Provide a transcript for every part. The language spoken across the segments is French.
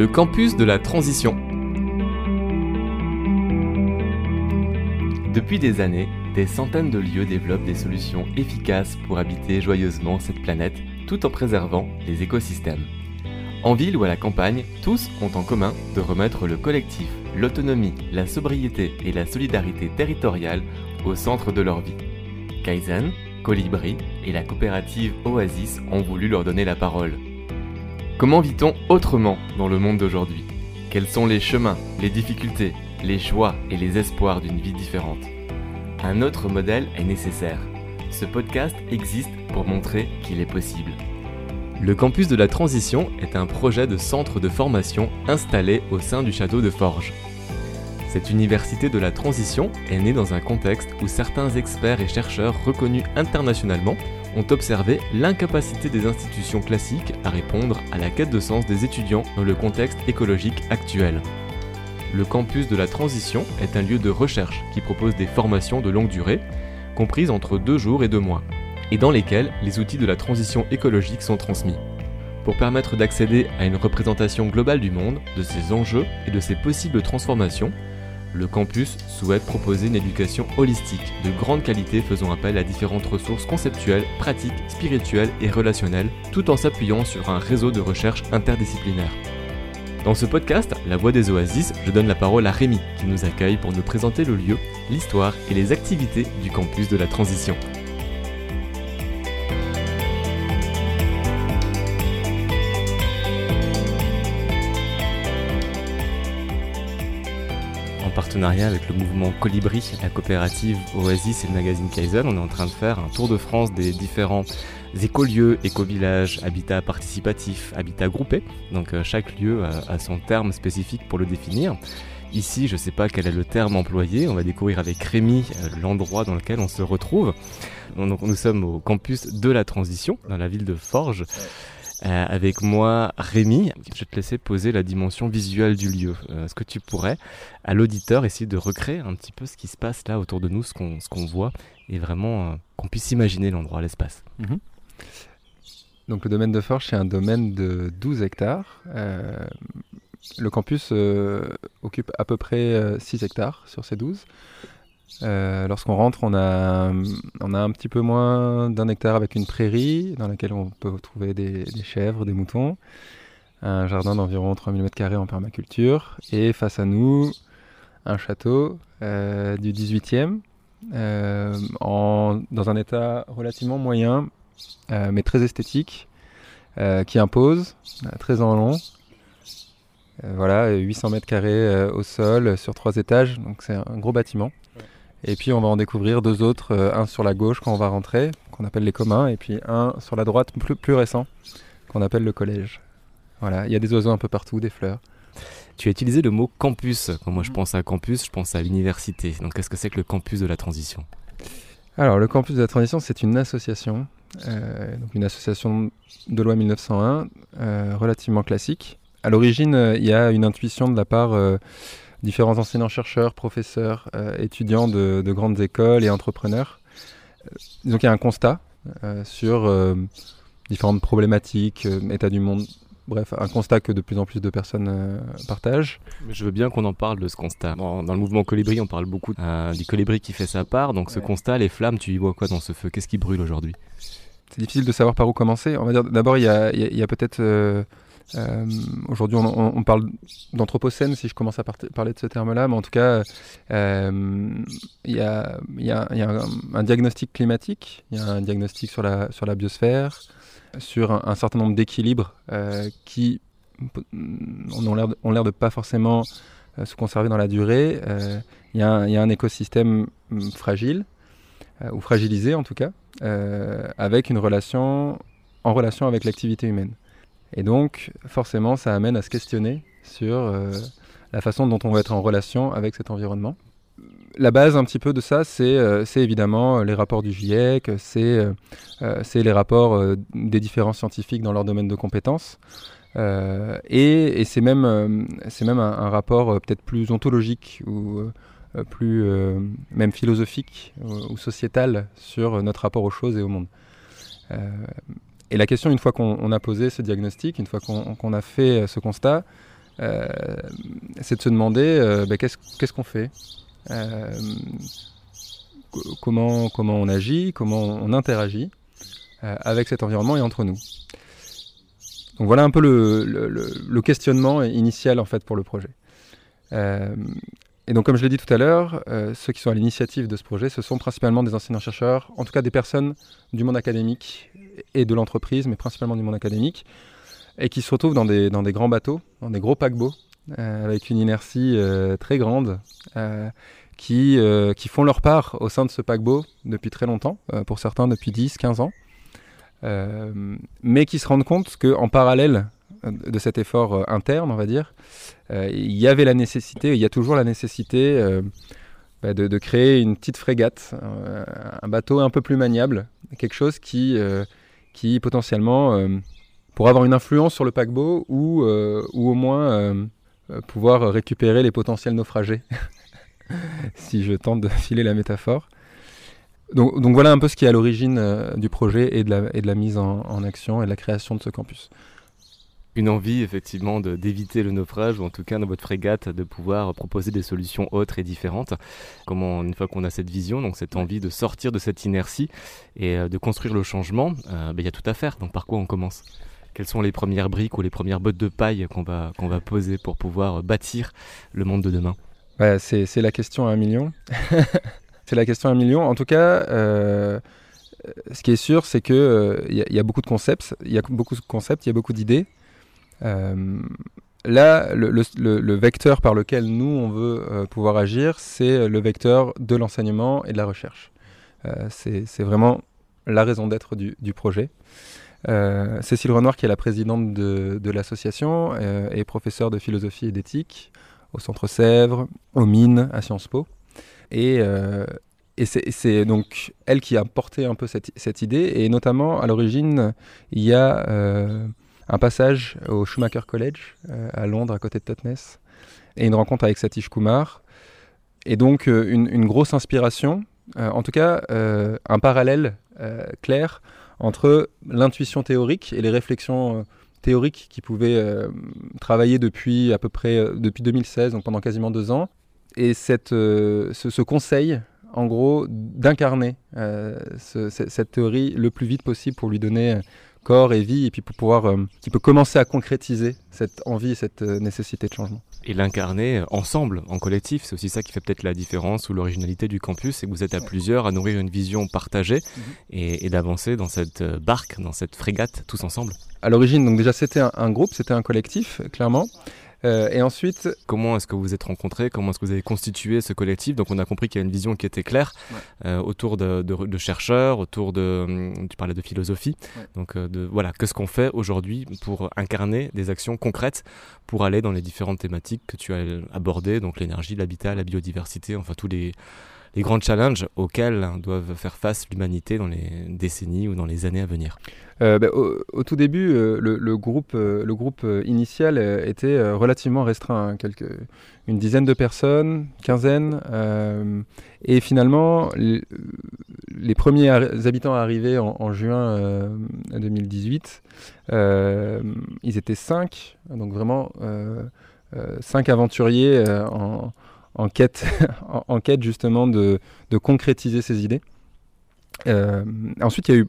le campus de la transition. Depuis des années, des centaines de lieux développent des solutions efficaces pour habiter joyeusement cette planète tout en préservant les écosystèmes. En ville ou à la campagne, tous ont en commun de remettre le collectif, l'autonomie, la sobriété et la solidarité territoriale au centre de leur vie. Kaizen, Colibri et la coopérative Oasis ont voulu leur donner la parole. Comment vit-on autrement dans le monde d'aujourd'hui? Quels sont les chemins, les difficultés, les choix et les espoirs d'une vie différente? Un autre modèle est nécessaire. Ce podcast existe pour montrer qu'il est possible. Le campus de la transition est un projet de centre de formation installé au sein du château de Forges. Cette université de la transition est née dans un contexte où certains experts et chercheurs reconnus internationalement ont observé l'incapacité des institutions classiques à répondre à la quête de sens des étudiants dans le contexte écologique actuel. Le campus de la transition est un lieu de recherche qui propose des formations de longue durée, comprises entre deux jours et deux mois, et dans lesquelles les outils de la transition écologique sont transmis. Pour permettre d'accéder à une représentation globale du monde, de ses enjeux et de ses possibles transformations, le campus souhaite proposer une éducation holistique de grande qualité faisant appel à différentes ressources conceptuelles, pratiques, spirituelles et relationnelles, tout en s'appuyant sur un réseau de recherche interdisciplinaire. Dans ce podcast, La Voix des Oasis, je donne la parole à Rémi qui nous accueille pour nous présenter le lieu, l'histoire et les activités du campus de la transition. Partenariat avec le mouvement Colibri, la coopérative Oasis et le magazine Kaizen, on est en train de faire un tour de France des différents écolieux, éco-villages, habitat participatif, habitat groupé. Donc euh, chaque lieu a, son terme spécifique pour le définir. Ici, je ne sais pas quel est le terme employé. On va découvrir avec Rémi euh, l'endroit dans lequel on se retrouve. Donc, nous sommes au campus de la transition, dans la ville de Forges. Euh, avec moi Rémi. Je vais te laisser poser la dimension visuelle du lieu. Euh, est-ce que tu pourrais, à l'auditeur, essayer de recréer un petit peu ce qui se passe là autour de nous, ce qu'on voit, et vraiment euh, qu'on puisse imaginer l'endroit, l'espace? Mhm. Donc le domaine de Forge, c'est un domaine de 12 hectares. le campus occupe à peu près 6 hectares sur ces 12. Euh, lorsqu'on rentre, on a, on a un petit peu moins d'un hectare avec une prairie dans laquelle on peut trouver des, chèvres, des moutons, un jardin d'environ 3000 m2 en permaculture, et face à nous, un château euh, du 18e, euh, en, dans un état relativement moyen, mais très esthétique, qui impose, très en long. voilà, 800 mètres carrés au sol sur trois étages, donc c'est un gros bâtiment. Et puis on va en découvrir deux autres, euh, un sur la gauche quand on va rentrer, qu'on appelle les communs, et puis un sur la droite plus, plus récent, qu'on appelle le collège. Voilà, il y a des oiseaux un peu partout, des fleurs. Tu as utilisé le mot campus. Quand moi je pense à campus, je pense à l'université. Donc qu'est-ce que c'est que le campus de la transition? Alors le campus de la transition, c'est une association, euh, donc une association de loi 1901, euh, relativement classique. À l'origine, il y a une intuition de la part différents enseignants-chercheurs, professeurs, euh, étudiants de, grandes écoles et entrepreneurs. Donc il y a un constat euh, sur euh, différentes problématiques, état du monde, Bref, un constat que de plus en plus de personnes partagent. Je veux bien qu'on en parle de ce constat. Dans, le mouvement Colibri, on parle beaucoup du colibri qui fait sa part. Donc ce constat, les flammes, tu y vois quoi dans ce feu? Qu'est-ce qui brûle aujourd'hui? C'est difficile de savoir par où commencer. On va dire d'abord, il y a, peut-être euh, aujourd'hui, on, parle d'anthropocène, si je commence à parler de ce terme-là, mais en tout cas, euh, il y a, un, diagnostic climatique, il y a un diagnostic sur la, biosphère, sur un, certain nombre d'équilibres euh, qui ont l'air de ne pas forcément se conserver dans la durée. Il y, a un écosystème hum, fragile, ou fragilisé en tout cas, avec une relation, en relation avec l'activité humaine. Et donc, forcément, ça amène à se questionner sur euh, la façon dont on va être en relation avec cet environnement. La base un petit peu de ça, c'est euh, évidemment euh, les rapports du GIEC, c'est les rapports des différents scientifiques dans leur domaine de compétences. et, c'est même, un, rapport peut-être plus ontologique ou plus même philosophique ou, sociétal sur notre rapport aux choses et au monde. Et la question, une fois qu'on a posé ce diagnostic, une fois qu'on a fait euh, ce constat, c'est de se demander bah, qu'est-ce qu'on fait comment, comment on agit, comment on interagit avec cet environnement et entre nous. Donc voilà un peu le, le, questionnement initial en fait pour le projet. Euh, et donc comme je l'ai dit tout à l'heure, euh, ceux qui sont à l'initiative de ce projet, ce sont principalement des enseignants-chercheurs, en tout cas des personnes du monde académique et de l'entreprise, mais principalement du monde académique, et qui se retrouvent dans des, grands bateaux, dans des gros paquebots, euh, avec une inertie très grande, qui, qui font leur part au sein de ce paquebot depuis très longtemps, pour certains depuis 10, 15 ans. Euh, mais qui se rendent compte qu'en parallèle de cet effort euh, interne, on va dire, euh, il y avait la nécessité, il y a toujours la nécessité bah, de, créer une petite frégate, un bateau un peu plus maniable, quelque chose qui, qui potentiellement pourrait avoir une influence sur le paquebot ou, ou au moins pouvoir récupérer les potentiels naufragés, si je tente de filer la métaphore. Donc, voilà un peu ce qui est à l'origine euh, du projet et de la, et de la mise en, action et de la création de ce campus. Une envie effectivement d'éviter le naufrage ou en tout cas dans votre frégate de pouvoir proposer des solutions autres et différentes. Comment une fois qu'on a cette vision, donc cette envie de sortir de cette inertie et euh, de construire le changement, euh, ben, il y a tout à faire. Donc par quoi on commence? Quelles sont les premières briques ou les premières bottes de paille qu'on va, qu'on va poser pour pouvoir bâtir le monde de demain? C'est la question à un million. C'est la question à un million. En tout cas, euh, ce qui est sûr, c'est qu'il euh, y, a beaucoup de concepts, il y a beaucoup de concepts, il y a beaucoup d'idées. Euh, là, le, vecteur par lequel nous, on veut pouvoir agir, c'est le vecteur de l'enseignement et de la recherche. c'est vraiment la raison d'être du, projet. Cécile Renoir, qui est la présidente de, l'association, est professeure de philosophie et d'éthique au Centre Sèvres, aux Mines, à Sciences Po. Et, euh, c'est donc elle qui a porté un peu cette, idée. Et notamment, à l'origine, il y a euh, un passage au Schumacher College euh, à Londres, à côté de Totnes, et une rencontre avec Satish Kumar. Et donc, une, une grosse inspiration, en tout cas, un parallèle clair entre l'intuition théorique et les réflexions théoriques qui pouvaient travailler depuis à peu près depuis 2016, donc pendant quasiment deux ans, et cette, euh, ce, conseil, en gros, d'incarner euh, cette théorie le plus vite possible pour lui donner euh, corps et vie, et puis pour pouvoir, qui peut commencer à concrétiser cette envie et cette nécessité de changement. Et l'incarner ensemble, en collectif, c'est aussi ça qui fait peut-être la différence ou l'originalité du campus, c'est que vous êtes à plusieurs à nourrir une vision partagée mhm. et, d'avancer dans cette barque, dans cette frégate, tous ensemble. À l'origine, donc déjà c'était un, groupe, c'était un collectif, clairement. Euh, et ensuite. Comment est-ce que vous vous êtes rencontrés? Comment est-ce que vous avez constitué ce collectif? Donc, on a compris qu'il y a une vision qui était claire euh, autour de, de, chercheurs, autour de. Hum, tu parlais de philosophie. Donc, euh, de, voilà, qu'est-ce qu'on fait aujourd'hui pour incarner des actions concrètes pour aller dans les différentes thématiques que tu as abordées, donc l'énergie, l'habitat, la biodiversité, enfin tous les les grands challenges auxquels doivent faire face l'humanité dans les décennies ou dans les années à venir. Euh, bah, au, tout début, euh, le, groupe, euh, initial était relativement restreint, hein, une dizaine de personnes, quinzaine, et finalement, les, premiers habitants arrivés en, en juin 2018, ils étaient cinq, donc vraiment cinq aventuriers en en quête, en, quête justement de, concrétiser ces idées. Euh, ensuite, il y, a eu,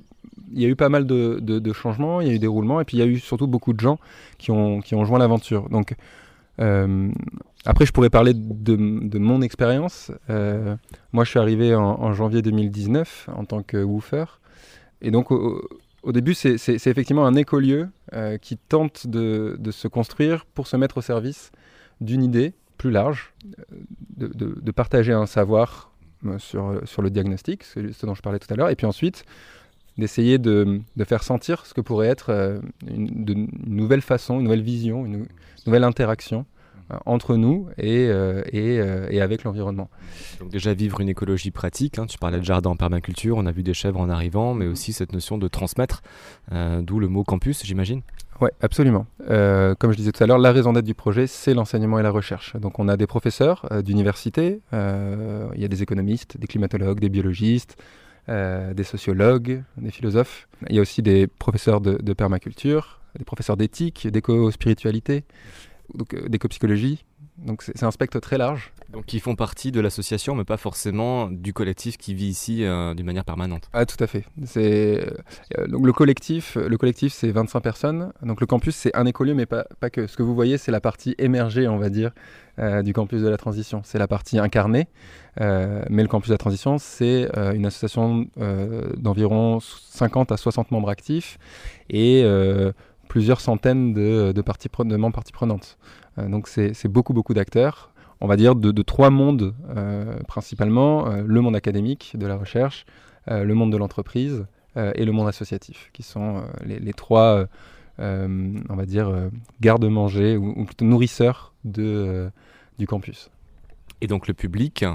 il y a eu pas mal de, changements, il y a eu des roulements, et puis il y a eu surtout beaucoup de gens qui ont, qui ont joint l'aventure. Donc, euh, après, je pourrais parler de, mon expérience. Euh, moi, je suis arrivé en, janvier 2019 en tant que woofer. Et donc, au, début, c'est effectivement un écolieu qui tente de, de, se construire pour se mettre au service d'une idée plus large, de, de, partager un savoir euh, sur, sur le diagnostic, ce, dont je parlais tout à l'heure, et puis ensuite d'essayer de, de, faire sentir ce que pourrait être euh, une, nouvelle façon, une nouvelle vision, une, nouvelle interaction euh, entre nous et, et, et avec l'environnement. Donc déjà vivre une écologie pratique, hein, tu parlais de jardin en permaculture, on a vu des chèvres en arrivant, mais aussi cette notion de transmettre, d'où le mot campus j'imagine oui, absolument. Euh, comme je disais tout à l'heure, la raison d'être du projet, c'est l'enseignement et la recherche. Donc on a des professeurs euh, d'université, euh, il y a des économistes, des climatologues, des biologistes, des sociologues, des philosophes. Il y a aussi des professeurs de, permaculture, des professeurs d'éthique, d'éco-spiritualité, d'éco-psychologie. Donc c'est un spectre très large. Donc ils font partie de l'association, mais pas forcément du collectif qui vit ici euh, d'une manière permanente. Ah tout à fait. C'est euh, donc le collectif. Le collectif c'est 25 personnes. Donc le campus c'est un écolieu, mais pas, pas que. Ce que vous voyez c'est la partie émergée, on va dire, euh, du campus de la transition. C'est la partie incarnée. mais le campus de la transition c'est une association d'environ 50 à 60 membres actifs et plusieurs centaines de, de, parties, membres parties prenantes. donc c'est beaucoup beaucoup d'acteurs on va dire, de, trois mondes euh, principalement, euh, le monde académique de la recherche, euh, le monde de l'entreprise et le monde associatif, qui sont les, trois, on va dire, garde-manger ou, plutôt nourrisseurs de, du campus. Et donc le public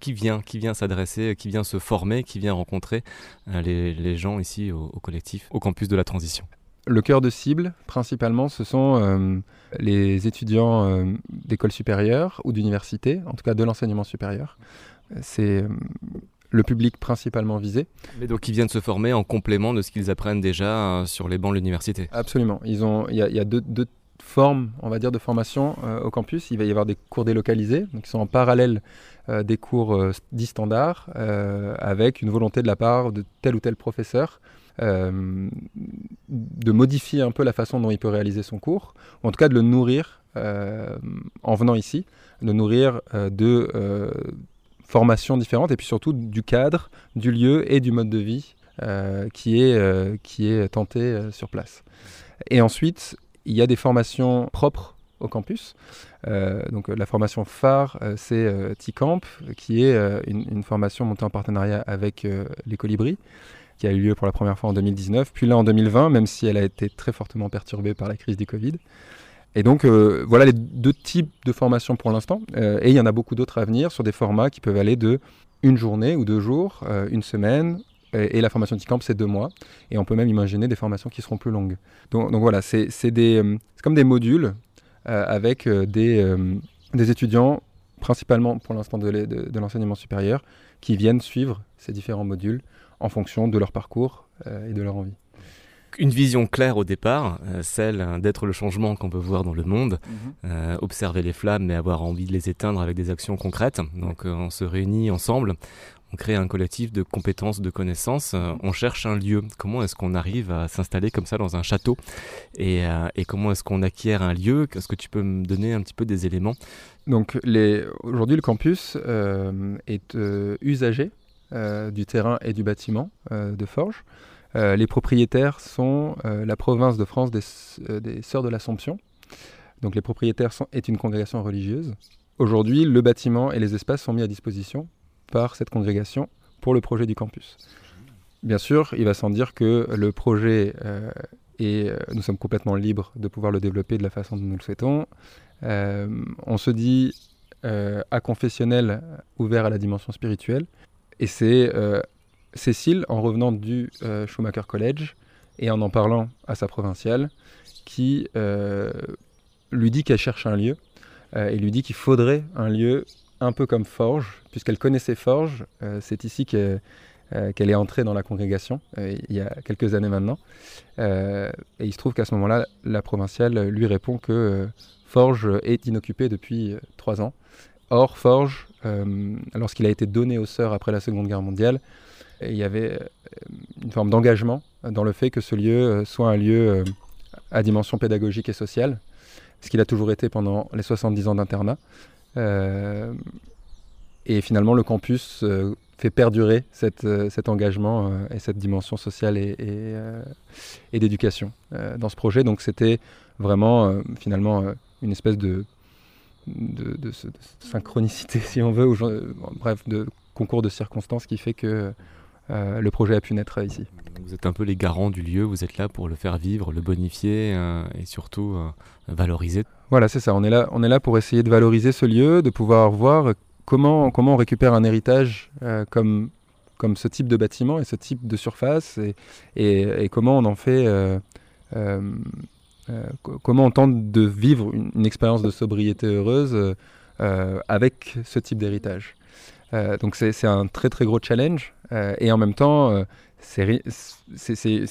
qui vient, qui vient s'adresser, qui vient se former, qui vient rencontrer les, gens ici au collectif, au campus de la transition. Le cœur de cible, principalement, ce sont euh, les étudiants euh, d'école supérieure ou d'université, en tout cas de l'enseignement supérieur. C'est euh, le public principalement visé. Mais donc ils viennent se former en complément de ce qu'ils apprennent déjà sur les bancs de l'université. Absolument. Il y, a, deux, formes, on va dire, de formation au campus. Il va y avoir des cours délocalisés, donc qui sont en parallèle des cours dits standards, avec une volonté de la part de tel ou tel professeur euh, de modifier un peu la façon dont il peut réaliser son cours, ou en tout cas de le nourrir euh, en venant ici, de nourrir euh, de formations différentes et puis surtout du cadre, du lieu et du mode de vie qui, est, qui est tenté sur place. Et ensuite, il y a des formations propres au campus. donc la formation phare, c'est T-Camp, qui est une, une, formation montée en partenariat avec les Colibris qui a eu lieu pour la première fois en 2019, puis là en 2020, même si elle a été très fortement perturbée par la crise du Covid. Et donc euh, voilà les deux types de formations pour l'instant, euh, et il y en a beaucoup d'autres à venir sur des formats qui peuvent aller de une journée ou deux jours, euh, une semaine, et, la formation T-Camp c'est deux mois, et on peut même imaginer des formations qui seront plus longues. Donc, voilà, c'est comme des modules avec des, étudiants, principalement pour l'instant de, de l'enseignement supérieur, qui viennent suivre ces différents modules en fonction de leur parcours euh, et de leur envie. Une vision claire au départ, euh, celle d'être le changement qu'on veut voir dans le monde, mhm. euh, observer les flammes mais avoir envie de les éteindre avec des actions concrètes. Donc on se réunit ensemble, on crée un collectif de compétences, de connaissances, on cherche un lieu. Comment est-ce qu'on arrive à s'installer comme ça dans un château et, et, comment est-ce qu'on acquiert un lieu? Est-ce que tu peux me donner un petit peu des éléments? Donc aujourd'hui le campus est usagé euh, du terrain et du bâtiment euh, de Forges. Euh, les propriétaires sont la province de France des, Sœurs de l'Assomption. Donc les propriétaires sont, est une congrégation religieuse. Aujourd'hui, le bâtiment et les espaces sont mis à disposition par cette congrégation pour le projet du campus. Bien sûr, il va sans dire que le projet et nous sommes complètement libres de pouvoir le développer de la façon dont nous le souhaitons. on se dit à confessionnel ouvert à la dimension spirituelle, et c'est euh, Cécile, en revenant du euh, Schumacher College et en en parlant à sa provinciale, qui euh, lui dit qu'elle cherche un lieu et lui dit qu'il faudrait un lieu un peu comme Forge, puisqu'elle connaissait Forge. c'est ici qu'elle est entrée dans la congrégation il y a quelques années maintenant. et il se trouve qu'à ce moment-là, la provinciale lui répond que Forge est inoccupée depuis trois ans. Or, Forge lorsqu'il a été donné aux sœurs après la Seconde Guerre mondiale, il y avait euh, une forme d'engagement dans le fait que ce lieu euh, soit un lieu à dimension pédagogique et sociale, ce qu'il a toujours été pendant les 70 ans d'internat. et finalement, le campus fait perdurer cet engagement et cette dimension sociale et d'éducation dans ce projet. Donc c'était vraiment finalement une espèce de de, synchronicité, si on veut, ou bref, de concours de circonstances qui fait que euh, le projet a pu naître ici. Vous êtes un peu les garants du lieu, vous êtes là pour le faire vivre, le bonifier euh, et surtout euh, valoriser. Voilà, c'est ça. On est, là, on est là pour essayer de valoriser ce lieu, de pouvoir voir comment, comment on récupère un héritage comme, comme ce type de bâtiment et ce type de surface et, et, comment on en fait comment on tente de vivre une, expérience de sobriété heureuse euh, avec ce type d'héritage? Euh, donc c'est un très très gros challenge et en même temps c'est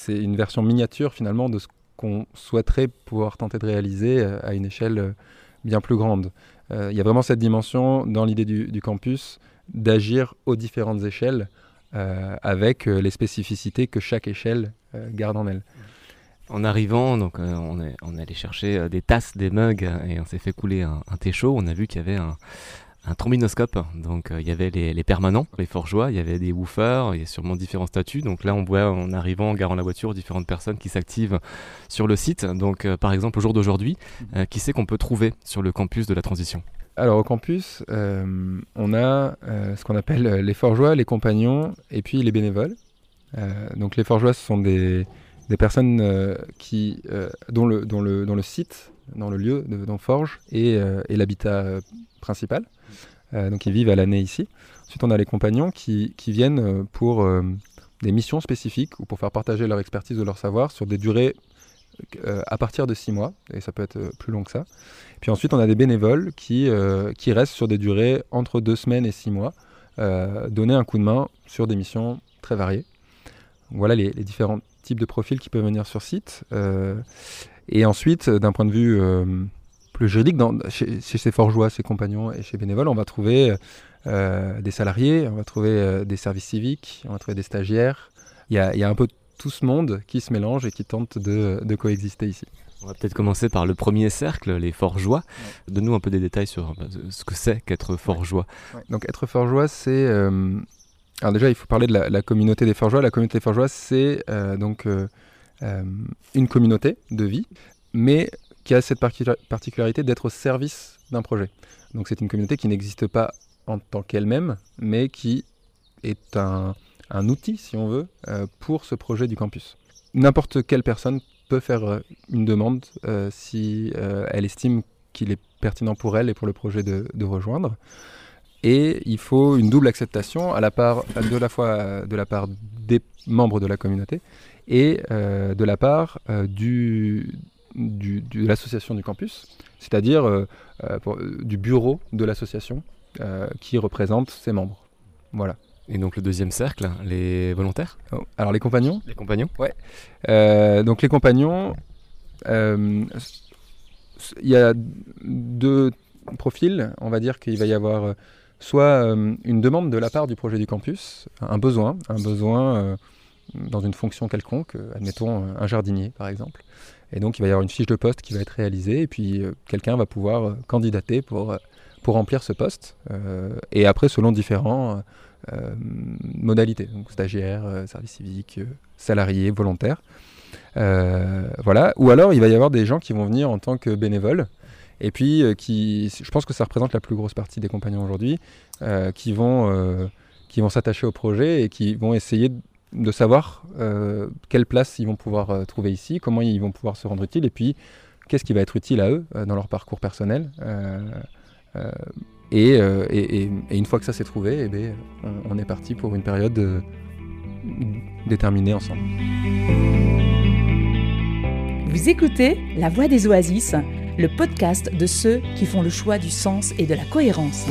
une version miniature finalement de ce qu'on souhaiterait pouvoir tenter de réaliser à une échelle bien plus grande. Il y a vraiment cette dimension dans l'idée du, campus d'agir aux différentes échelles avec les spécificités que chaque échelle garde en elle. En arrivant, donc, on, est, on est allé chercher des tasses, des mugs et on s'est fait couler un, un thé chaud. On a vu qu'il y avait un, un trombinoscope. Donc euh, il y avait les, permanents, les forgeois, il y avait des woofers, il y a sûrement différents statuts. Donc là on voit en arrivant, en garant la voiture, différentes personnes qui s'activent sur le site. Donc euh, par exemple au jour d'aujourd'hui, mhm. euh, qui c'est qu'on peut trouver sur le campus de la transition? Alors au campus, on a ce qu'on appelle les forgeois, les compagnons et puis les bénévoles. donc les forgeois, ce sont des, personnes qui, dont, le, dont, le, dont le site, dans le lieu de, dont forge et, et l'habitat principal. Euh, donc ils vivent à l'année ici. Ensuite, on a les compagnons qui, viennent euh, pour euh, des missions spécifiques ou pour faire partager leur expertise ou leur savoir sur des durées à partir de six mois, et ça peut être plus long que ça. Puis ensuite, on a des bénévoles qui, qui restent sur des durées entre deux semaines et six mois, donner un coup de main sur des missions très variées. Voilà les, les, différents types de profils qui peuvent venir sur site. et ensuite, d'un point de vue le juridique, dans, chez, ces forgeois, ses compagnons et chez bénévoles, on va trouver euh, des salariés, on va trouver euh, des services civiques, on va trouver des stagiaires. Il y a, un peu tout ce monde qui se mélange et qui tente de, coexister ici. On va peut-être commencer par le premier cercle, les forgeois. Donne-nous un peu des détails sur euh, ce que c'est qu'être forgeois. Donc être forgeois, c'est... alors déjà, il faut parler de la, communauté des forgeois. La communauté des forgeois, c'est donc une communauté de vie, mais qui a cette particularité d'être au service d'un projet. Donc c'est une communauté qui n'existe pas en tant qu'elle-même, mais qui est un, outil, si on veut, euh, pour ce projet du campus. N'importe quelle personne peut faire euh, une demande euh, si elle estime qu'il est pertinent pour elle et pour le projet de, rejoindre. Et il faut une double acceptation à la part, de la fois de la part des membres de la communauté et de la part du, de l'association du campus, c'est-à-dire euh, euh, du bureau de l'association euh, qui représente ses membres. Voilà. Et donc le deuxième cercle, les volontaires? Oh, Alors les compagnons? Les compagnons Ouais. donc les compagnons, il y a deux profils. On va dire qu'il va y avoir soit une demande de la part du projet du campus, un besoin, un besoin dans une fonction quelconque, admettons un jardinier par exemple. Et donc, il va y avoir une fiche de poste qui va être réalisée, et puis euh, quelqu'un va pouvoir euh, candidater pour, euh, remplir ce poste. et après, selon différents modalités, donc stagiaire, service civique, salarié, volontaire. voilà. Ou alors, il va y avoir des gens qui vont venir en tant que bénévoles, et puis qui, je pense que ça représente la plus grosse partie des compagnons aujourd'hui, qui vont, qui vont s'attacher au projet et qui vont essayer de savoir euh, quelle place ils vont pouvoir euh, trouver ici, comment ils vont pouvoir se rendre utiles, et puis qu'est-ce qui va être utile à eux euh, dans leur parcours personnel. Et, une fois que ça s'est trouvé, eh on, est parti pour une période déterminée ensemble. Vous écoutez La Voix des Oasis, le podcast de ceux qui font le choix du sens et de la cohérence.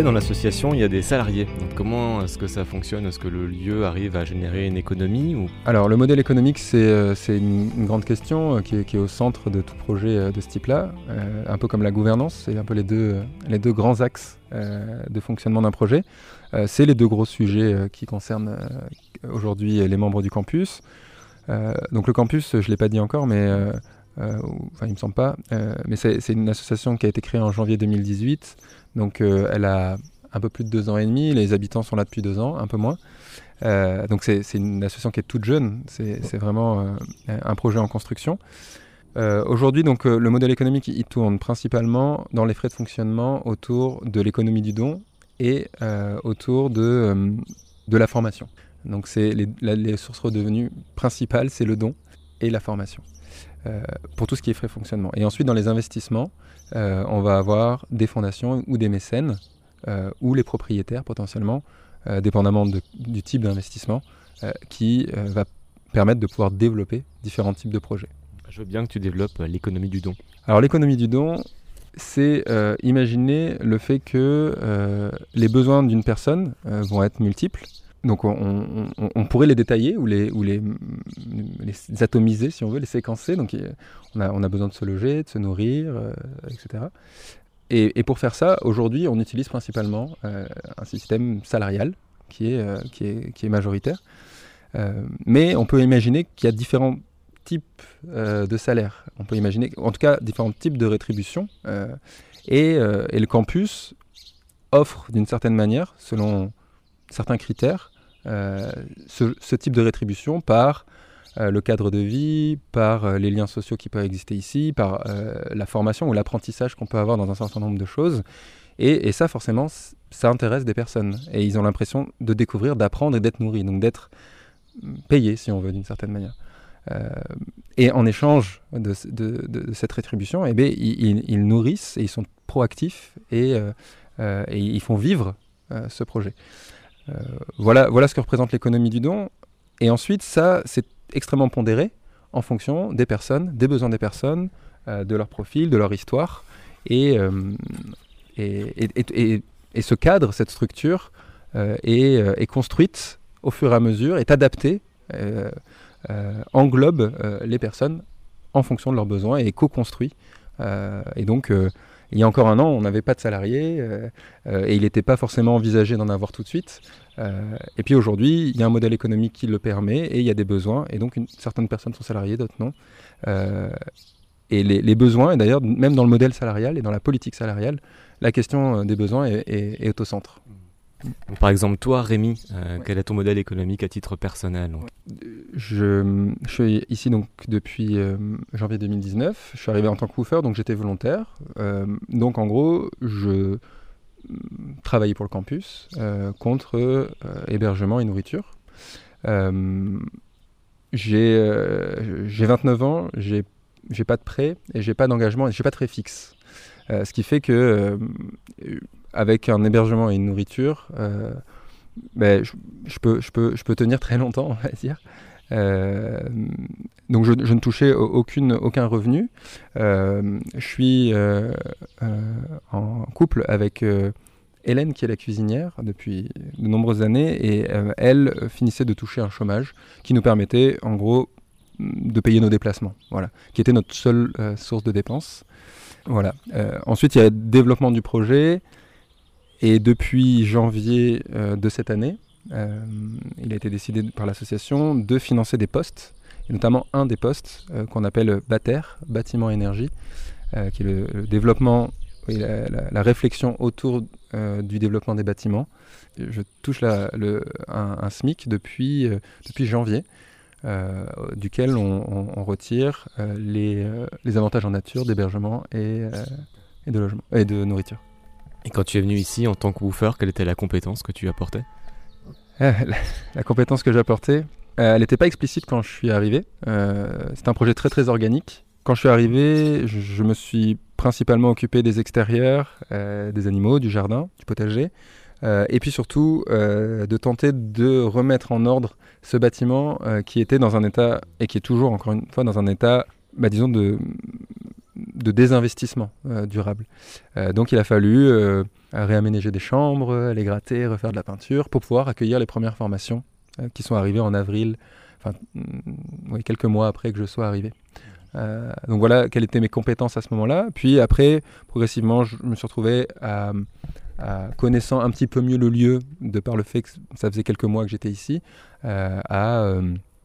Dans l'association, il y a des salariés. comment est-ce que ça fonctionne? Est-ce que le lieu arrive à générer une économie. Alors, le modèle économique, c'est euh, une, grande question euh, qui, est, au centre de tout projet euh, de ce type-là. un peu comme la gouvernance, c'est un peu les deux, les deux grands axes de fonctionnement d'un projet. c'est les deux gros sujets qui concernent aujourd'hui les membres du campus. donc, le campus, je ne l'ai pas dit encore, mais enfin il me semble pas, mais c'est une association qui a été créée en janvier 2018, donc euh, elle a un peu plus de deux ans et demi, les habitants sont là depuis deux ans, un peu moins. donc c'est une association qui est toute jeune, c'est vraiment un projet en construction. Aujourd'hui, donc le modèle économique il tourne principalement dans les frais de fonctionnement autour de l'économie du don et autour de, la formation. Donc c'est les, les sources revenues principales, c'est le don et la formation. Euh, pour tout ce qui est frais de fonctionnement. Et ensuite, dans les investissements, euh, on va avoir des fondations ou des mécènes euh, ou les propriétaires potentiellement, dépendamment du type d'investissement, qui va permettre de pouvoir développer différents types de projets. Je veux bien que tu développes l'économie du don. Alors l'économie du don, c'est imaginer le fait que les besoins d'une personne vont être multiples. Donc on, pourrait les détailler ou, les, atomiser si on veut, les séquencer. Donc on a, besoin de se loger, de se nourrir, etc. Et, pour faire ça, aujourd'hui, on utilise principalement un système salarial qui est, est majoritaire. mais on peut imaginer qu'il y a différents types euh, de salaires. On peut imaginer, en tout cas, différents types de rétributions. Euh, euh, et, le campus offre d'une certaine manière, selon certains critères, ce, type de rétribution par le cadre de vie, par les liens sociaux qui peuvent exister ici, par la formation ou l'apprentissage qu'on peut avoir dans un certain nombre de choses. Et, ça, forcément, ça intéresse des personnes. Et ils ont l'impression de découvrir, d'apprendre et d'être nourris, donc d'être payés, si on veut, d'une certaine manière. Euh, et en échange de, cette rétribution, eh bien, ils, nourrissent et ils sont proactifs euh, euh, et ils font vivre ce projet. Voilà, voilà ce que représente l'économie du don. Et ensuite, ça, c'est extrêmement pondéré en fonction des personnes, des besoins des personnes, de leur profil, de leur histoire. Et, et, ce cadre, cette structure, est, est, construite au fur et à mesure, est adaptée euh, englobe euh, les personnes en fonction de leurs besoins et co-construit. Euh, et donc, il y a encore un an, on n'avait pas de salariés et il n'était pas forcément envisagé d'en avoir tout de suite. et puis aujourd'hui, il y a un modèle économique qui le permet et il y a des besoins. Et donc, certaines personnes sont salariées, d'autres non. et les, besoins, et d'ailleurs, même dans le modèle salarial et dans la politique salariale, la question des besoins est au centre par exemple, toi, Rémi, euh, quel est ton modèle économique à titre personnel je, suis ici donc depuis euh, janvier 2019. Je suis arrivé en tant que woofer, donc j'étais volontaire. Euh, donc en gros, je travaillais pour le campus contre hébergement et nourriture. j'ai 29 ans, j'ai pas de prêt et j'ai pas d'engagement et j'ai pas de prêt fixe. ce qui fait que avec un hébergement et une nourriture, euh, ben, je, peux, je, peux, je peux tenir très longtemps, on va dire. Euh, donc je, ne touchais aucune, aucun revenu. Euh, je suis en couple avec Hélène qui est la cuisinière depuis de nombreuses années et elle finissait de toucher un chômage qui nous permettait en gros de payer nos déplacements, voilà, qui était notre seule source de dépenses. Voilà. ensuite, il y a le développement du projet, et depuis janvier euh, de cette année, euh, il a été décidé par l'association de financer des postes, et notamment un des postes euh, qu'on appelle BATER, bâtiment énergie, qui est le, développement et la, réflexion autour du développement des bâtiments. Je touche un, SMIC depuis, janvier. duquel on, retire les, avantages en nature d'hébergement et de nourriture. Et quand tu es venu ici en tant que woofer, quelle était la compétence que tu apportais? Euh, la, compétence que j'apportais, euh, elle n'était pas explicite quand je suis arrivé. Euh, c'est un projet très très organique. Quand je suis arrivé, je, me suis principalement occupé des extérieurs, des animaux, du jardin, du potager. et puis surtout de tenter de remettre en ordre ce bâtiment qui était dans un état, et qui est toujours encore une fois dans un état, bah, disons, de, de désinvestissement euh, durable. Euh, donc il a fallu euh, réaménager des chambres, les gratter, refaire de la peinture pour pouvoir accueillir les premières formations qui sont arrivées en avril, enfin mm, quelques mois après que je sois arrivé. donc voilà quelles étaient mes compétences à ce moment-là. Puis après, progressivement, je me suis retrouvé à, connaissant un petit peu mieux le lieu, de par le fait que ça faisait quelques mois que j'étais ici, à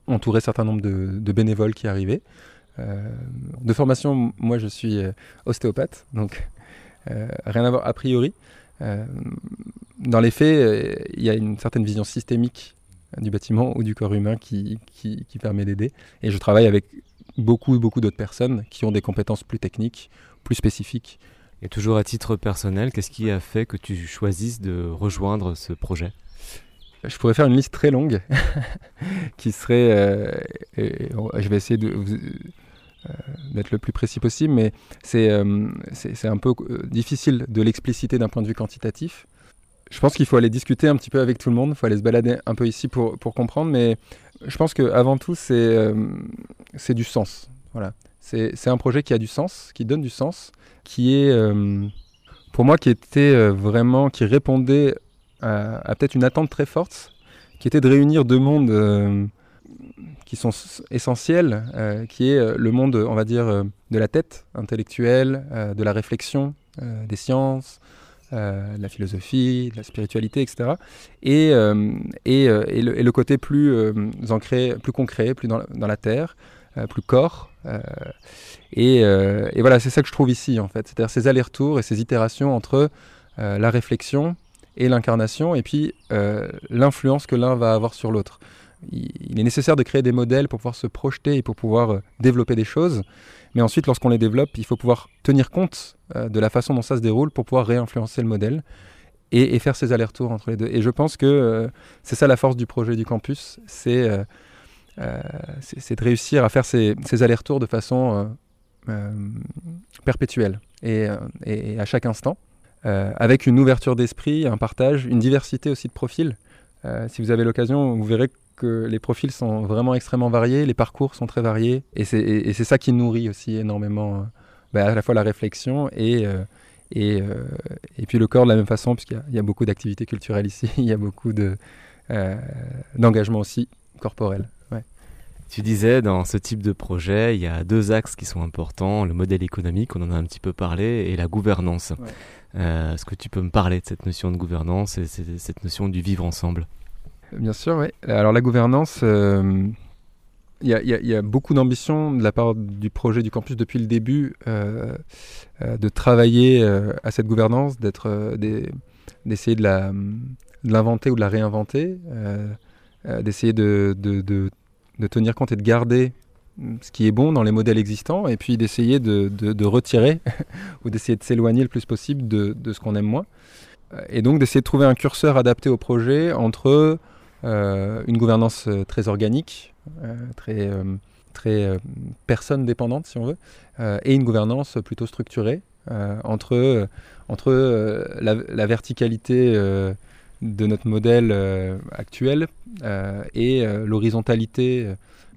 entourer un certain nombre de bénévoles qui arrivaient. Euh, de formation, moi je suis euh, ostéopathe, donc euh, rien à voir a priori. dans les faits, il y a une certaine vision systémique du bâtiment ou du corps humain qui, qui, permet d'aider. Et je travaille avec beaucoup, beaucoup d'autres personnes qui ont des compétences plus techniques, plus spécifiques. Et toujours à titre personnel, qu'est-ce qui a fait que tu choisisses de rejoindre ce projet? Je pourrais faire une liste très longue qui serait. je vais essayer de d'être le plus précis possible, mais c'est euh, un peu euh, difficile de l'expliciter d'un point de vue quantitatif. Je pense qu'il faut aller discuter un petit peu avec tout le monde, il faut aller se balader un peu ici pour, pour comprendre, mais je pense qu'avant tout, c'est du sens. Voilà. C'est un projet qui a du sens, qui donne du sens, qui est, pour moi, qui était vraiment, qui répondait à, peut-être une attente très forte, qui était de réunir deux mondes qui sont essentiels, qui est le monde, on va dire, de la tête intellectuelle, de la réflexion, des sciences, euh, la philosophie, la spiritualité, etc. Et, euh, et, euh, le, côté plus ancré, plus concret, plus dans, dans la terre, plus corps. Et, voilà, c'est ça que je trouve ici, en fait. C'est-à-dire ces allers-retours et ces itérations entre la réflexion et l'incarnation, et puis l'influence que l'un va avoir sur l'autre. Il est nécessaire de créer des modèles pour pouvoir se projeter et pour pouvoir développer des choses. Mais ensuite, lorsqu'on les développe, il faut pouvoir tenir compte euh, de la façon dont ça se déroule pour pouvoir réinfluencer le modèle et, faire ces allers-retours entre les deux. Et je pense que euh, c'est ça la force du projet du campus, c'est euh, de réussir à faire ces, allers-retours de façon perpétuelle et, et, à chaque instant, avec une ouverture d'esprit, un partage, une diversité aussi de profils. si vous avez l'occasion, vous verrez que les profils sont vraiment extrêmement variés, les parcours sont très variés, et c'est ça qui nourrit aussi énormément euh, bah, à la fois la réflexion et, euh, et, euh, et, puis le corps de la même façon, puisqu'il y, a beaucoup d'activités culturelles ici, il y a beaucoup d'engagement aussi corporel. Tu disais, dans ce type de projet, il y a deux axes qui sont importants, le modèle économique, on en a un petit peu parlé, et la gouvernance. Est-ce que tu peux me parler de cette notion de gouvernance et cette notion du vivre ensemble? Bien sûr, oui. Alors la gouvernance, euh, il y, a beaucoup d'ambition de la part du projet du campus depuis le début euh, euh, de travailler à cette gouvernance, d'être, d'essayer de, l'inventer ou de la réinventer, d'essayer de, tenir compte et de garder ce qui est bon dans les modèles existants, et puis d'essayer de, retirer ou d'essayer de s'éloigner le plus possible de, ce qu'on aime moins. Et donc d'essayer de trouver un curseur adapté au projet entre une gouvernance euh, très organique, euh, très, très personne dépendante si on veut, et une gouvernance plutôt structurée entre, entre la, verticalité de notre modèle actuel et l'horizontalité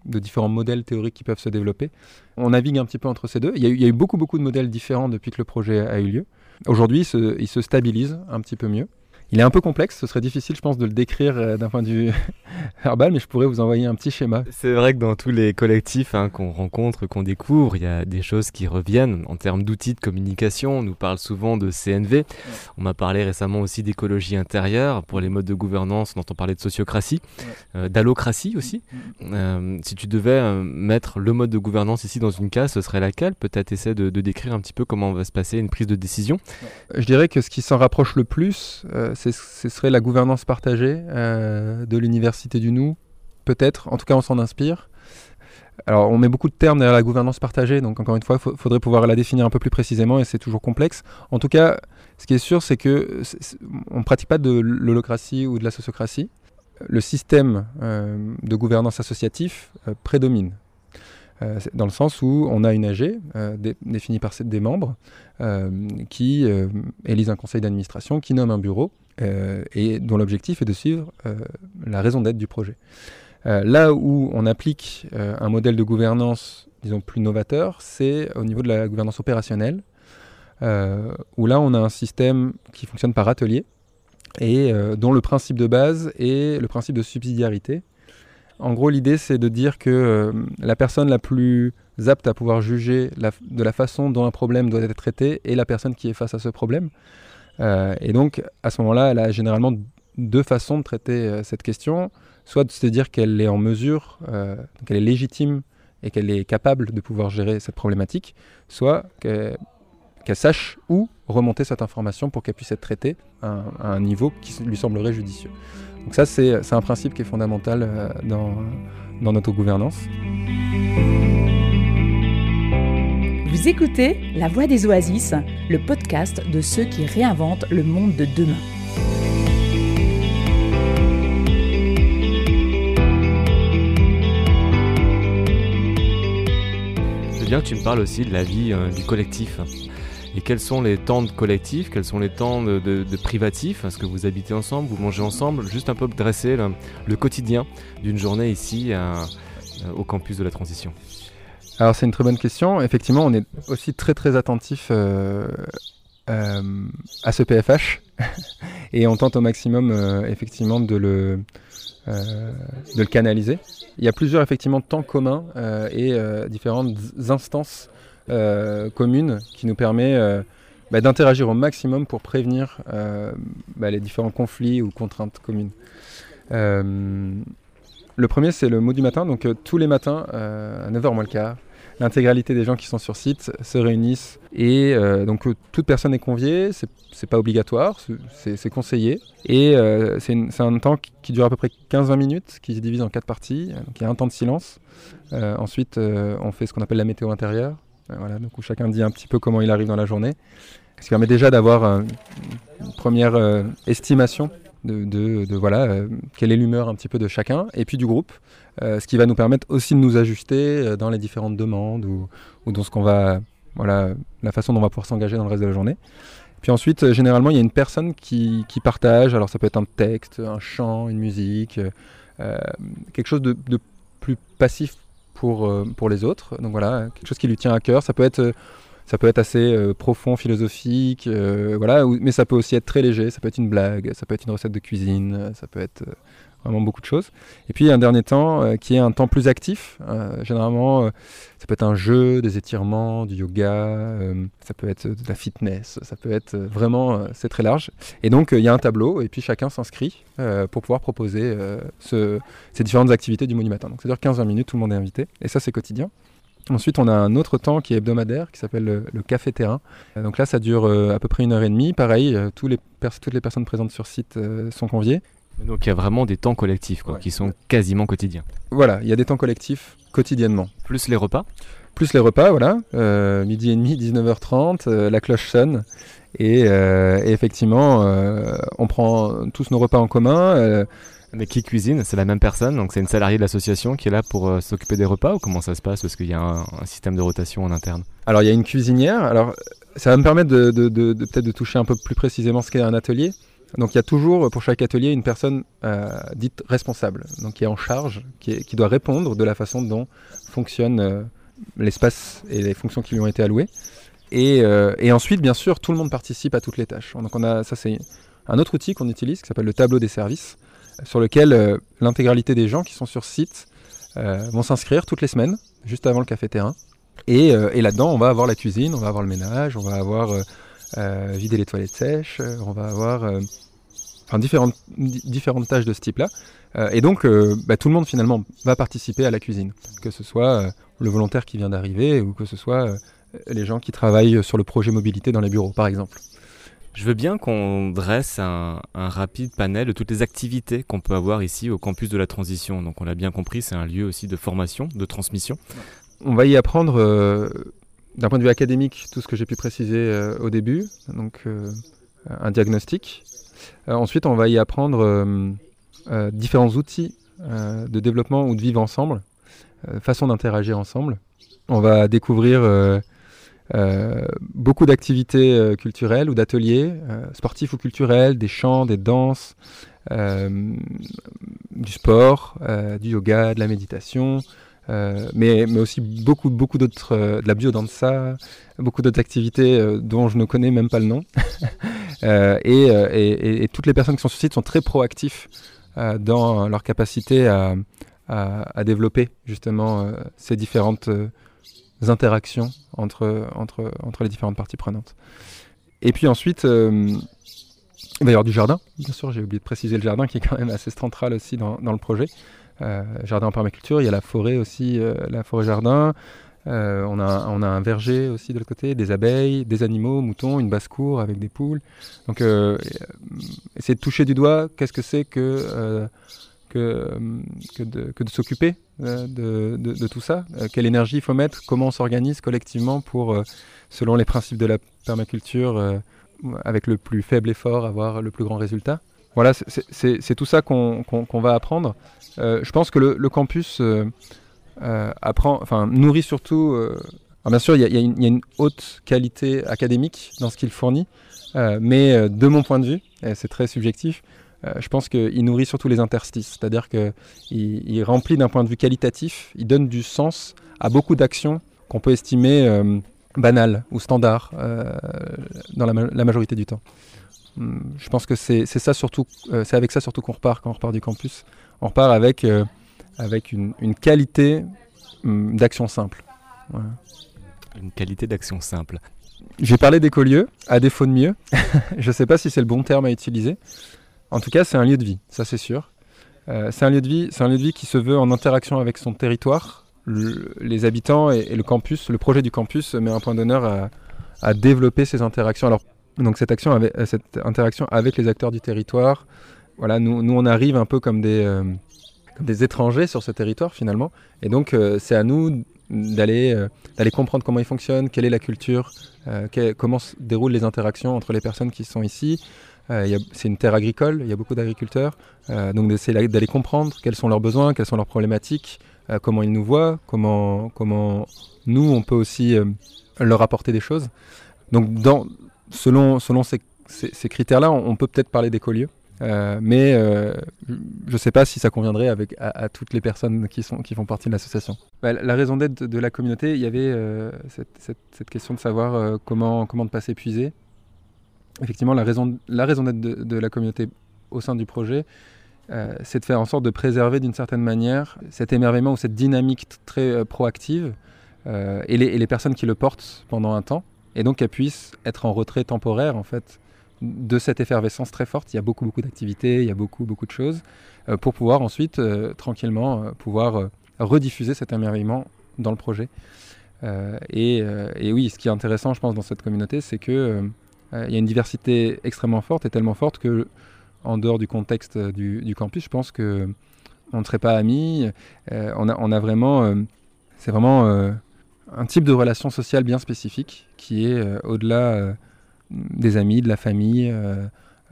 de différents modèles théoriques qui peuvent se développer. On navigue un petit peu entre ces deux. Il y a eu, il beaucoup, beaucoup de modèles différents depuis que le projet a eu lieu. Aujourd'hui, il se stabilise un petit peu mieux. Il est un peu complexe, ce serait difficile, je pense, de le décrire euh, d'un point de vue verbal, mais je pourrais vous envoyer un petit schéma. C'est vrai que dans tous les collectifs hein, qu'on rencontre, qu'on découvre, il y a des choses qui reviennent en termes d'outils de communication. On nous parle souvent de CNV. On m'a parlé récemment aussi d'écologie intérieure pour les modes de gouvernance. On entend parler de sociocratie, euh, d'allocratie aussi. Mm, mm. Euh, si tu devais mettre le mode de gouvernance ici dans une case, ce serait laquelle? Peut-être essayer de, décrire un petit peu comment va se passer une prise de décision. Je dirais que ce qui s'en rapproche le plus, ce serait la gouvernance partagée euh, de l'université du nous, peut-être, en tout cas on s'en inspire. Alors on met beaucoup de termes derrière la gouvernance partagée, donc encore une fois, il faudrait pouvoir la définir un peu plus précisément et c'est toujours complexe. En tout cas, ce qui est sûr, c'est que on ne pratique pas de l'holocratie ou de la sociocratie. Le système euh, de gouvernance associatif euh, prédomine. Euh, dans le sens où on a une AG euh, définie par des membres euh, qui élisent un conseil d'administration, qui nomme un bureau et dont l'objectif est de suivre la raison d'être du projet. là où on applique un modèle de gouvernance, disons, plus novateur, c'est au niveau de la gouvernance opérationnelle, où là on a un système qui fonctionne par atelier et dont le principe de base est le principe de subsidiarité, en gros, l'idée, c'est de dire que euh, la personne la plus apte à pouvoir juger de la façon dont un problème doit être traité est la personne qui est face à ce problème. Euh, et donc, à ce moment-là, elle a généralement deux façons de traiter euh, cette question. Soit de se dire qu'elle est en mesure, qu'elle est légitime et qu'elle est capable de pouvoir gérer cette problématique, soit qu'elle sache où remonter cette information pour qu'elle puisse être traitée à un niveau qui lui semblerait judicieux. Donc ça, c'est un principe qui est fondamental euh, dans, dans notre gouvernance. Vous écoutez La Voix des Oasis, le podcast de ceux qui réinventent le monde de demain. C'est bien que tu me parles aussi de la vie euh, du collectif et quels sont les temps de collectif, quels sont les temps de, de, privatif Est-ce que vous habitez ensemble, vous mangez ensemble Juste un peu dresser le, quotidien d'une journée ici au campus de la transition. Alors c'est une très bonne question. Effectivement, on est aussi très très attentif euh, euh, à ce PFH et on tente au maximum euh, effectivement de le, de le canaliser. Il y a plusieurs effectivement temps communs et différentes instances communes qui nous permettent bah, d'interagir au maximum pour prévenir bah, les différents conflits ou contraintes communes. le premier, c'est le mot du matin. Donc, tous les matins, à 9h moins le quart, l'intégralité des gens qui sont sur site se réunissent et euh, donc euh, toute personne est conviée, c'est pas obligatoire, c'est conseillé et euh, c'est un temps qui dure à peu près 15-20 minutes, qui se divise en quatre parties. Donc il y a un temps de silence. ensuite, on fait ce qu'on appelle la météo intérieure, voilà, donc où chacun dit un petit peu comment il arrive dans la journée, ce qui permet déjà d'avoir une première estimation de, voilà, euh, quelle est l'humeur un petit peu de chacun et puis du groupe, euh, ce qui va nous permettre aussi de nous ajuster euh, dans les différentes demandes ou, dans ce qu'on va, voilà, la façon dont on va pouvoir s'engager dans le reste de la journée. Puis ensuite, généralement, il y a une personne qui, partage. Alors, ça peut être un texte, un chant, une musique, quelque chose de, plus passif pour, pour les autres. Donc voilà, quelque chose qui lui tient à cœur. Ça peut être ça peut être assez euh, profond, philosophique, euh, voilà, mais ça peut aussi être très léger, ça peut être une blague, ça peut être une recette de cuisine, euh, ça peut être vraiment beaucoup de choses. Et puis un dernier temps qui est un temps plus actif, généralement ça peut être un jeu, des étirements, du yoga, ça peut être de la fitness, ça peut être vraiment, c'est très large. Et donc il y a un tableau et puis chacun s'inscrit pour pouvoir proposer ce, ces différentes activités du du matin. Donc ça dure 15-20 minutes, tout le monde est invité et ça c'est quotidien. Ensuite, on a un autre temps qui est hebdomadaire, qui s'appelle le, café terrain. Euh, donc là, ça dure euh, à peu près une heure et demie. Pareil, euh, toutes les personnes présentes sur site sont conviées. Donc il y a vraiment des temps collectifs quoi, qui sont quasiment quotidiens. Voilà, il y a des temps collectifs quotidiennement. Plus les repas Plus les repas, voilà. midi et demi, 19h30, la cloche sonne. Et, et effectivement, on prend tous nos repas en commun. Mais qui cuisine? C'est la même personne Donc c'est une salariée de l'association qui est là pour euh, s'occuper des repas ou comment ça se passe? Parce qu'il y a un, système de rotation en interne. Alors il y a une cuisinière. Alors ça va me permettre de, peut-être de toucher un peu plus précisément ce qu'est un atelier. Donc il y a toujours pour chaque atelier une personne euh, dite responsable, donc qui est en charge, qui, doit répondre de la façon dont fonctionne euh, l'espace et les fonctions qui lui ont été allouées. Et, et, ensuite, bien sûr, tout le monde participe à toutes les tâches. Donc on a, ça c'est un autre outil qu'on utilise qui s'appelle le tableau des services sur lequel euh, l'intégralité des gens qui sont sur site euh, vont s'inscrire toutes les semaines, juste avant le café terrain. Euh, et là-dedans, on va avoir la cuisine, on va avoir le ménage, on va avoir vider les toilettes sèches, on va avoir enfin, différentes, différentes tâches de ce type-là. et donc, bah, tout le monde finalement va participer à la cuisine, que ce soit le volontaire qui vient d'arriver ou que ce soit les gens qui travaillent sur le projet mobilité dans les bureaux, par exemple. Je veux bien qu'on dresse un, rapide panel de toutes les activités qu'on peut avoir ici au campus de la transition. Donc on l'a bien compris, c'est un lieu aussi de formation, de transmission. On va y apprendre euh, d'un point de vue académique tout ce que j'ai pu préciser euh, au début, donc euh, un diagnostic. ensuite, on va y apprendre différents outils de développement ou de vivre ensemble, façon d'interagir ensemble. On va découvrir euh, beaucoup d'activités euh, culturelles ou d'ateliers, euh, sportifs ou culturels, des chants, des danses, du sport, du yoga, de la méditation, mais, mais, aussi beaucoup, beaucoup d'autres, de la biodanza, beaucoup d'autres activités dont je ne connais même pas le nom. et, et, toutes les personnes qui sont sur site sont très proactifs dans leur capacité à, à, développer justement ces différentes interactions entre, entre, entre les différentes parties prenantes. Et puis ensuite, euh, il va y avoir du jardin, bien sûr, j'ai oublié de préciser le jardin qui est quand même assez central aussi dans, dans le projet. Euh, jardin en permaculture, il y a la forêt aussi, euh, la forêt-jardin. on, a, on a un verger aussi de l'autre côté, des abeilles, des animaux, moutons, une basse-cour avec des poules. Donc, essayer de toucher du doigt qu'est-ce que c'est que que, que de, de s'occuper euh, de, de, tout ça? Euh, quelle énergie il faut mettre, comment on s'organise collectivement pour, euh, selon les principes de la permaculture, avec le plus faible effort, avoir le plus grand résultat? Voilà, c'est tout ça qu'on va apprendre. je pense que le, campus apprend, enfin, nourrit surtout. bien sûr, il y, a une haute qualité académique dans ce qu'il fournit, mais de mon point de vue, et c'est très subjectif, euh, je pense qu'il nourrit surtout les interstices, c'est-à-dire qu'il il remplit d'un point de vue qualitatif, il donne du sens à beaucoup d'actions qu'on peut estimer banal ou standard dans la, majorité du temps. Hum, je pense que c'est ça surtout, c'est avec ça surtout qu'on repart quand on repart du campus. On repart avec, avec une, qualité hum, d'action simple. Une qualité d'action simple. J'ai parlé d'écolieux, à défaut de mieux. je ne sais pas si c'est le bon terme à utiliser. En tout cas, c'est un lieu de vie, ça c'est sûr. Euh, c'est un lieu de vie, c'est un lieu de vie qui se veut en interaction avec son territoire, les habitants et, le campus. Le projet du campus met un point d'honneur à, développer ces interactions. Alors, donc cette action, avec, euh, cette interaction avec les acteurs du territoire. Voilà, nous, nous on arrive un peu comme des, euh, des étrangers sur ce territoire finalement, et donc c'est à nous d'aller d'aller comprendre comment il fonctionne, quelle est la culture, comment se déroulent les interactions entre les personnes qui sont ici, euh, c'est une terre agricole, il y a beaucoup d'agriculteurs. Euh, donc d'essayer d'aller comprendre quels sont leurs besoins, quelles sont leurs problématiques, euh, comment ils nous voient, comment, comment nous, on peut aussi leur apporter des choses. Donc dans, selon, ces, critères-là, on, peut peut-être parler d'écolieux. mais je ne sais pas si ça conviendrait avec, à, toutes les personnes qui, sont, qui font partie de l'association. Bah, la raison d'être de, la communauté, il y avait cette, cette, question de savoir comment, comment ne pas s'épuiser, effectivement, la raison, la raison d'être de, la communauté au sein du projet, euh, c'est de faire en sorte de préserver d'une certaine manière cet émerveillement ou cette dynamique très euh, proactive euh, et, les, personnes qui le portent pendant un temps, et donc qu'elles puissent être en retrait temporaire en fait de cette effervescence très forte. Il y a beaucoup beaucoup d'activités, il y a beaucoup beaucoup de choses pour pouvoir ensuite tranquillement pouvoir rediffuser cet émerveillement dans le projet. Et, oui, ce qui est intéressant, je pense, dans cette communauté, c'est que euh, il y a une diversité extrêmement forte et tellement forte que, en dehors du contexte du, campus, je pense que on ne serait pas amis. Euh, on, a, vraiment, euh, c'est vraiment un type de relation sociale bien spécifique qui est au-delà des amis, de la famille,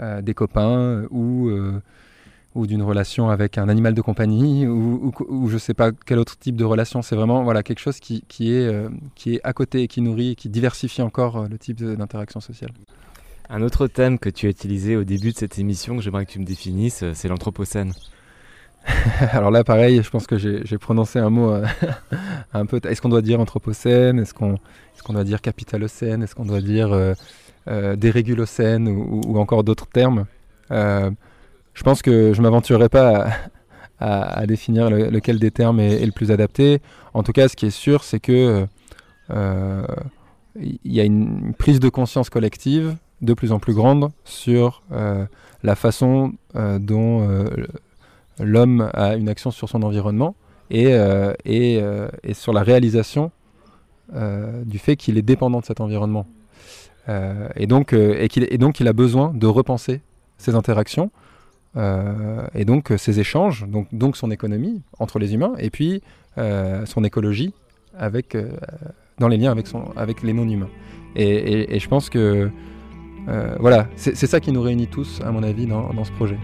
des copains ou d'une relation avec un animal de compagnie ou, je ne sais pas quel autre type de relation. C'est vraiment voilà, quelque chose qui, est, euh, qui est à côté et qui nourrit et qui diversifie encore euh, le type d'interaction sociale. Un autre thème que tu as utilisé au début de cette émission, que j'aimerais que tu me définisses, euh, c'est l'anthropocène. Alors là, pareil, je pense que j'ai prononcé un mot un peu. Est-ce qu'on doit dire anthropocène? Est-ce qu'on est qu'on doit dire capitalocène? Est-ce qu'on doit dire euh, dérégulocène ou, encore d'autres termes? Je pense que je ne m'aventurerai pas à, définir lequel des termes est, le plus adapté. En tout cas, ce qui est sûr, c'est que euh, il y a une prise de conscience collective de plus en plus grande sur euh, la façon euh, dont l'homme a une action sur son environnement et, et, et sur la réalisation du fait qu'il est dépendant de cet environnement. et, donc, et, donc il a besoin de repenser ses interactions euh, et donc euh, ces échanges, donc, son économie entre les humains, et puis euh, son écologie avec, dans les liens avec, les non-humains. Et, je pense que voilà, c'est ça qui nous réunit tous, à mon avis, dans ce projet.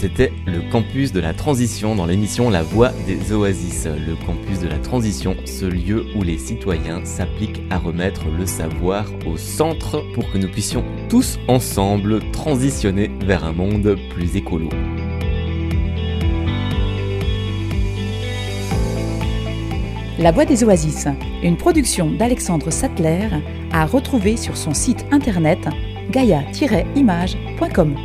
C'était le campus de la transition dans l'émission La Voix des Oasis. Le campus de la transition, ce lieu où les citoyens s'appliquent à remettre le savoir au centre pour que nous puissions tous ensemble transitionner vers un monde plus écolo. La Voix des Oasis, une production d'Alexandre Sattler, à retrouver sur son site internet gaia-image.com.